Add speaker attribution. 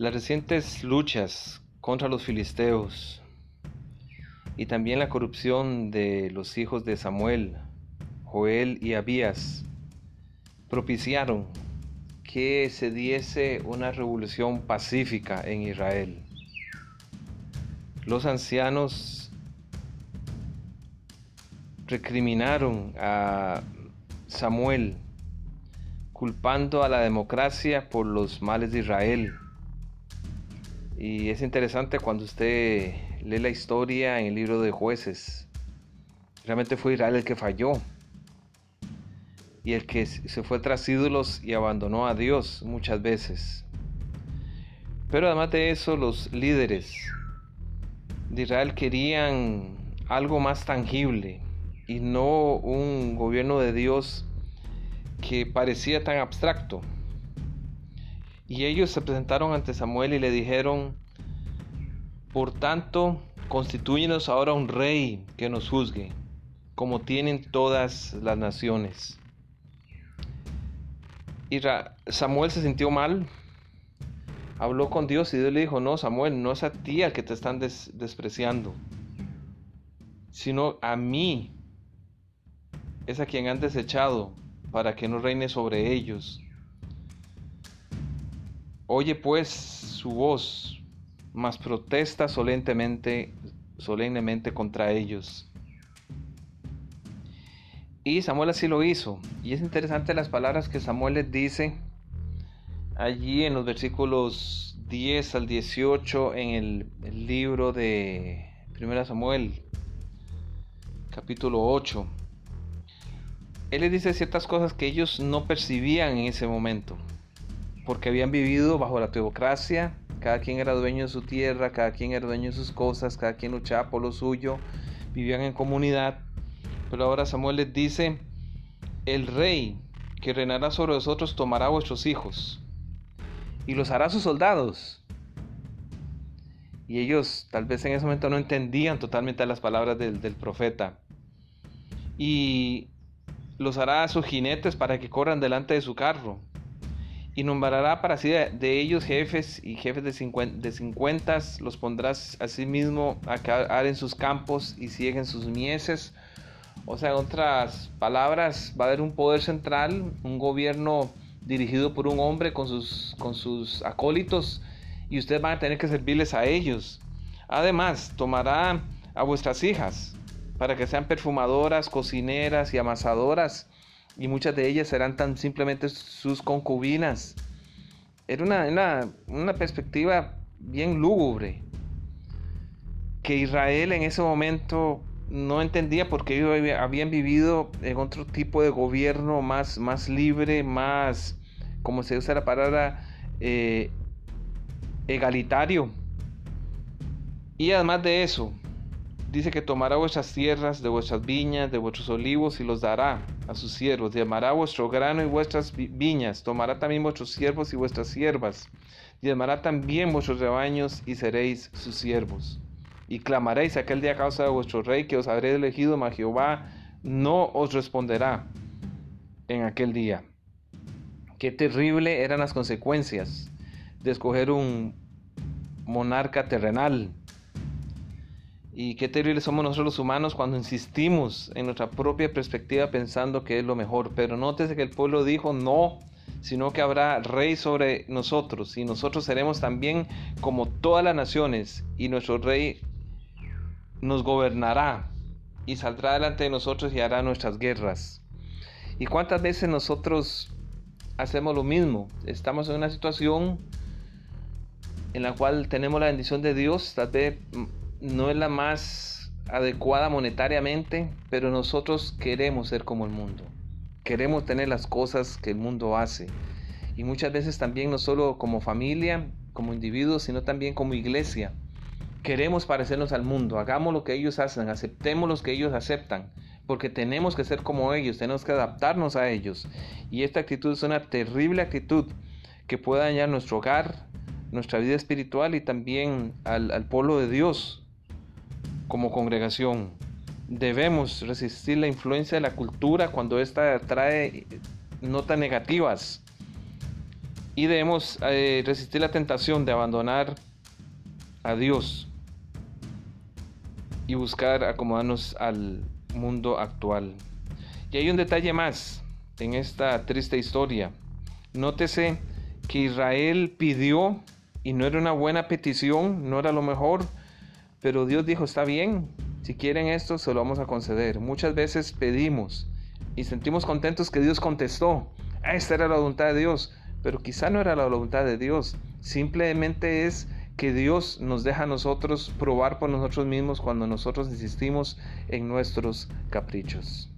Speaker 1: Las recientes luchas contra los filisteos y también la corrupción de los hijos de Samuel, Joel y Abías propiciaron que se diese una revolución pacífica en Israel. Los ancianos recriminaron a Samuel culpando a la democracia por los males de Israel y es interesante cuando usted lee la historia en el libro de jueces. Realmente fue Israel el que falló. Y el que se fue tras ídolos y abandonó a Dios muchas veces. Pero además de eso, los líderes de Israel querían algo más tangible y no un gobierno de Dios que parecía tan abstracto. Y ellos se presentaron ante Samuel y le dijeron, por tanto, constituyenos ahora un rey que nos juzgue, como tienen todas las naciones. Y Samuel se sintió mal, habló con Dios y Dios le dijo, no, Samuel, no es a ti al que te están despreciando, sino a mí es a quien han desechado para que no reine sobre ellos. Oye pues su voz, mas protesta solemnemente, solemnemente contra ellos. Y Samuel así lo hizo. Y es interesante las palabras que Samuel les dice allí en los versículos 10 al 18 en el, el libro de 1 Samuel, capítulo 8. Él les dice ciertas cosas que ellos no percibían en ese momento porque habían vivido bajo la teocracia, cada quien era dueño de su tierra, cada quien era dueño de sus cosas, cada quien luchaba por lo suyo, vivían en comunidad. Pero ahora Samuel les dice, el rey que reinará sobre vosotros tomará a vuestros hijos y los hará sus soldados. Y ellos tal vez en ese momento no entendían totalmente las palabras del, del profeta. Y los hará a sus jinetes para que corran delante de su carro y nombrará para sí de, ellos jefes y jefes de, cincuentas, los pondrás asimismo a caer en sus campos y siguen sus mieses. O sea, en otras palabras, va a haber un poder central, un gobierno dirigido por un hombre con sus, con sus acólitos y ustedes van a tener que servirles a ellos. Además, tomará a vuestras hijas para que sean perfumadoras, cocineras y amasadoras y muchas de ellas serán tan simplemente sus concubinas. Era una, una, perspectiva bien lúgubre que Israel en ese momento no entendía porque ellos habían vivido en otro tipo de gobierno más, más libre, más, como se usa la palabra, eh, egalitario. Y además de eso, dice que tomará vuestras tierras, de vuestras viñas, de vuestros olivos y los dará a sus siervos. Llamará vuestro grano y vuestras viñas. Tomará también vuestros siervos y vuestras siervas. Llamará también vuestros rebaños y seréis sus siervos. Y clamaréis aquel día a causa de vuestro rey que os habré elegido, mas Jehová no os responderá en aquel día. Qué terrible eran las consecuencias de escoger un monarca terrenal y qué terribles somos nosotros los humanos cuando insistimos en nuestra propia perspectiva pensando que es lo mejor. Pero nótese que el pueblo dijo no, sino que habrá rey sobre nosotros y nosotros seremos también como todas las naciones y nuestro rey nos gobernará y saldrá delante de nosotros y hará nuestras guerras. ¿Y cuántas veces nosotros hacemos lo mismo? Estamos en una situación en la cual tenemos la bendición de Dios, tal vez no es la más adecuada monetariamente, pero nosotros queremos ser como el mundo. Queremos tener las cosas que el mundo hace. Y muchas veces también no solo como familia, como individuos, sino también como iglesia. Queremos parecernos al mundo, hagamos lo que ellos hacen, aceptemos lo que ellos aceptan, porque tenemos que ser como ellos, tenemos que adaptarnos a ellos. Y esta actitud es una terrible actitud que puede dañar nuestro hogar, nuestra vida espiritual y también al, al pueblo de Dios, como congregación. Debemos resistir la influencia de la cultura cuando ésta trae notas negativas y debemos eh, resistir la tentación de abandonar a Dios y buscar acomodarnos al mundo actual. Y hay un detalle más en esta triste historia. Nótese que Israel pidió y no era una buena petición, no era lo mejor, pero Dios dijo, está bien, si quieren esto, se lo vamos a conceder. Muchas veces pedimos y sentimos contentos que Dios contestó. Esta era la voluntad de Dios, pero quizá no era la voluntad de Dios. Simplemente es que Dios nos deja a nosotros probar por nosotros mismos cuando nosotros insistimos en nuestros caprichos.